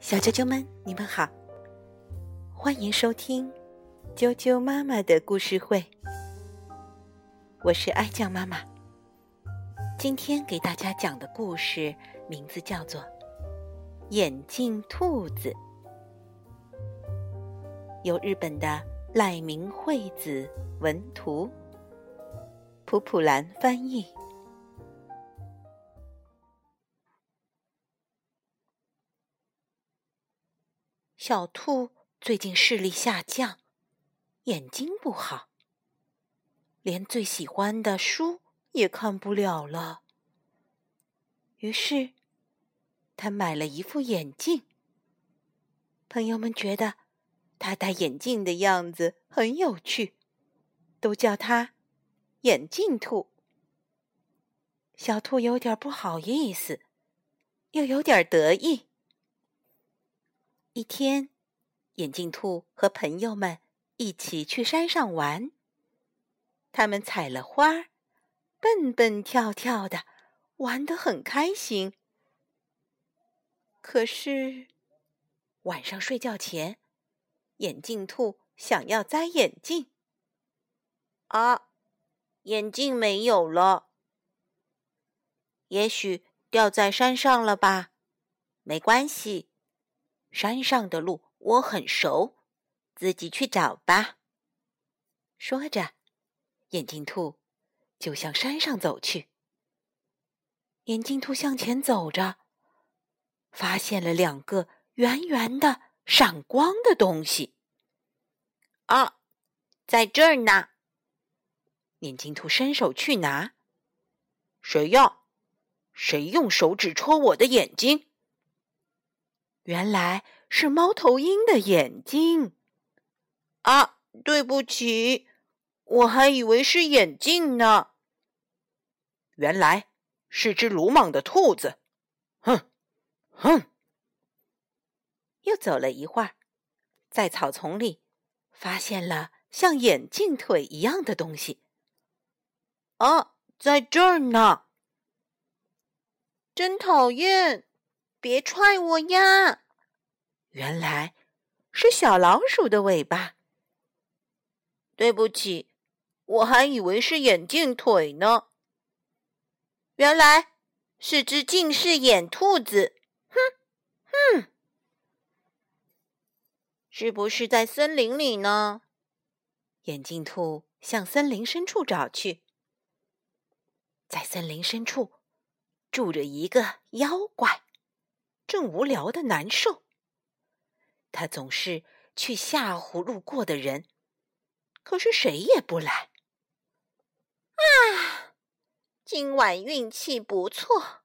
小啾啾们，你们好，欢迎收听啾啾妈妈的故事会。我是爱酱妈妈，今天给大家讲的故事名字叫做《眼镜兔子》，由日本的赖明惠子文图，普普兰翻译。小兔最近视力下降，眼睛不好，连最喜欢的书也看不了了。于是，他买了一副眼镜。朋友们觉得他戴眼镜的样子很有趣，都叫他“眼镜兔”。小兔有点不好意思，又有点得意。一天，眼镜兔和朋友们一起去山上玩。他们采了花，蹦蹦跳跳的，玩得很开心。可是，晚上睡觉前，眼镜兔想要摘眼镜。啊，眼镜没有了，也许掉在山上了吧？没关系。山上的路我很熟，自己去找吧。说着，眼镜兔就向山上走去。眼镜兔向前走着，发现了两个圆圆的、闪光的东西。啊，在这儿呢！眼镜兔伸手去拿。谁要？谁用手指戳我的眼睛？原来是猫头鹰的眼睛，啊！对不起，我还以为是眼镜呢。原来是只鲁莽的兔子，哼，哼！又走了一会儿，在草丛里发现了像眼镜腿一样的东西。啊，在这儿呢！真讨厌！别踹我呀！原来是小老鼠的尾巴。对不起，我还以为是眼镜腿呢。原来是只近视眼兔子。哼哼，是不是在森林里呢？眼镜兔向森林深处找去。在森林深处住着一个妖怪。正无聊的难受，他总是去吓唬路过的人，可是谁也不来。啊，今晚运气不错，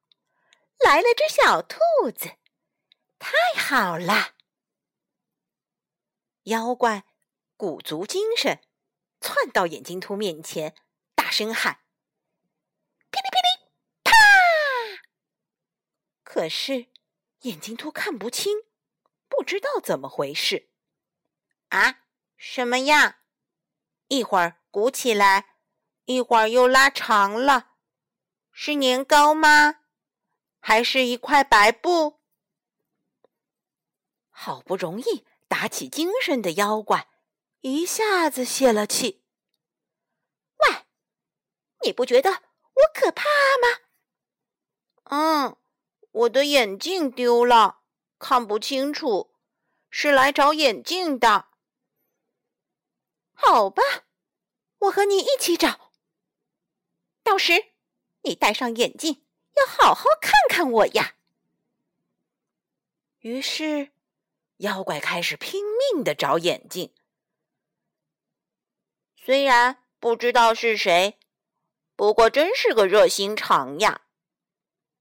来了只小兔子，太好了！妖怪鼓足精神，窜到眼镜兔面前，大声喊：“噼里噼里，啪！”可是。眼睛都看不清，不知道怎么回事。啊，什么呀？一会儿鼓起来，一会儿又拉长了，是年糕吗？还是一块白布？好不容易打起精神的妖怪，一下子泄了气。喂，你不觉得我可怕吗？嗯。我的眼镜丢了，看不清楚，是来找眼镜的。好吧，我和你一起找。到时你戴上眼镜，要好好看看我呀。于是，妖怪开始拼命的找眼镜。虽然不知道是谁，不过真是个热心肠呀。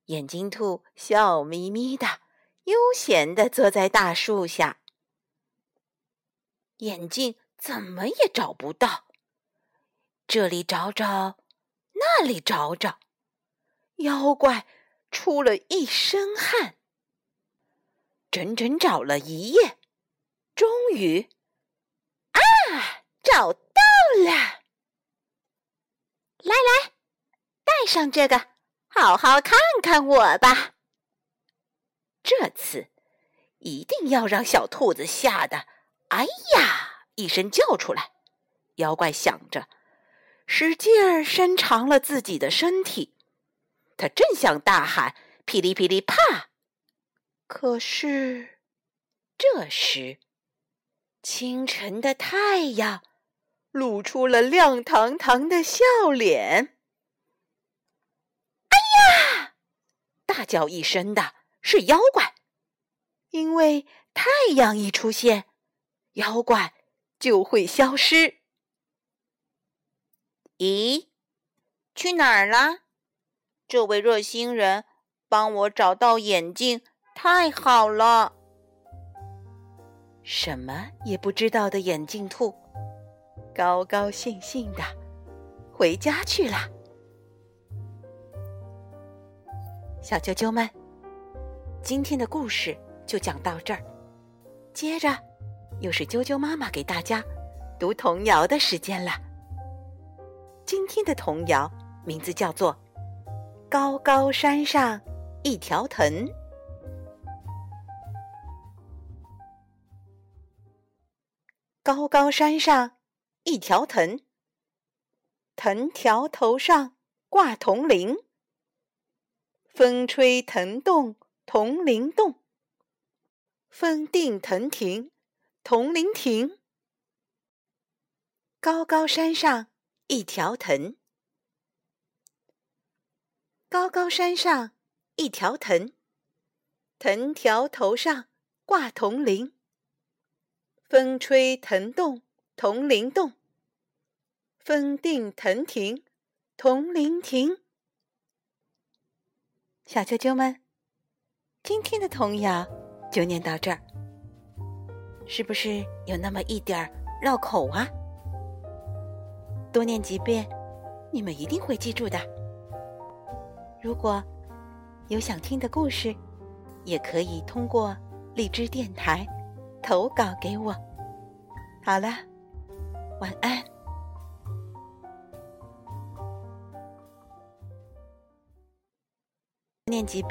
眼镜兔笑眯眯的，悠闲的坐在大树下。眼镜怎么也找不到，这里找找，那里找找，妖怪出了一身汗。整整找了一夜，终于，啊，找到了！来来，戴上这个。好好看看我吧！这次一定要让小兔子吓得“哎呀”一声叫出来。妖怪想着，使劲儿伸长了自己的身体，他正想大喊“噼里噼里啪”，可是这时，清晨的太阳露出了亮堂堂的笑脸。“哎呀！”大叫一声的是妖怪，因为太阳一出现，妖怪就会消失。咦，去哪儿了？这位热心人帮我找到眼镜，太好了！什么也不知道的眼镜兔，高高兴兴的回家去了。小啾啾们，今天的故事就讲到这儿。接着又是啾啾妈妈给大家读童谣的时间了。今天的童谣名字叫做《高高山上一条藤》。高高山上一条藤，藤条头上挂铜铃，风吹藤动铜铃动，风定藤停铜铃停。高高山上。一条藤，高高山上一条藤，藤条头上挂铜铃，风吹藤动铜铃动，风定藤停铜铃停。小啾啾们，今天的童谣就念到这儿，是不是有那么一点儿绕口啊？多念几遍，你们一定会记住的。如果有想听的故事，也可以通过荔枝电台投稿给我。好了，晚安。念几遍。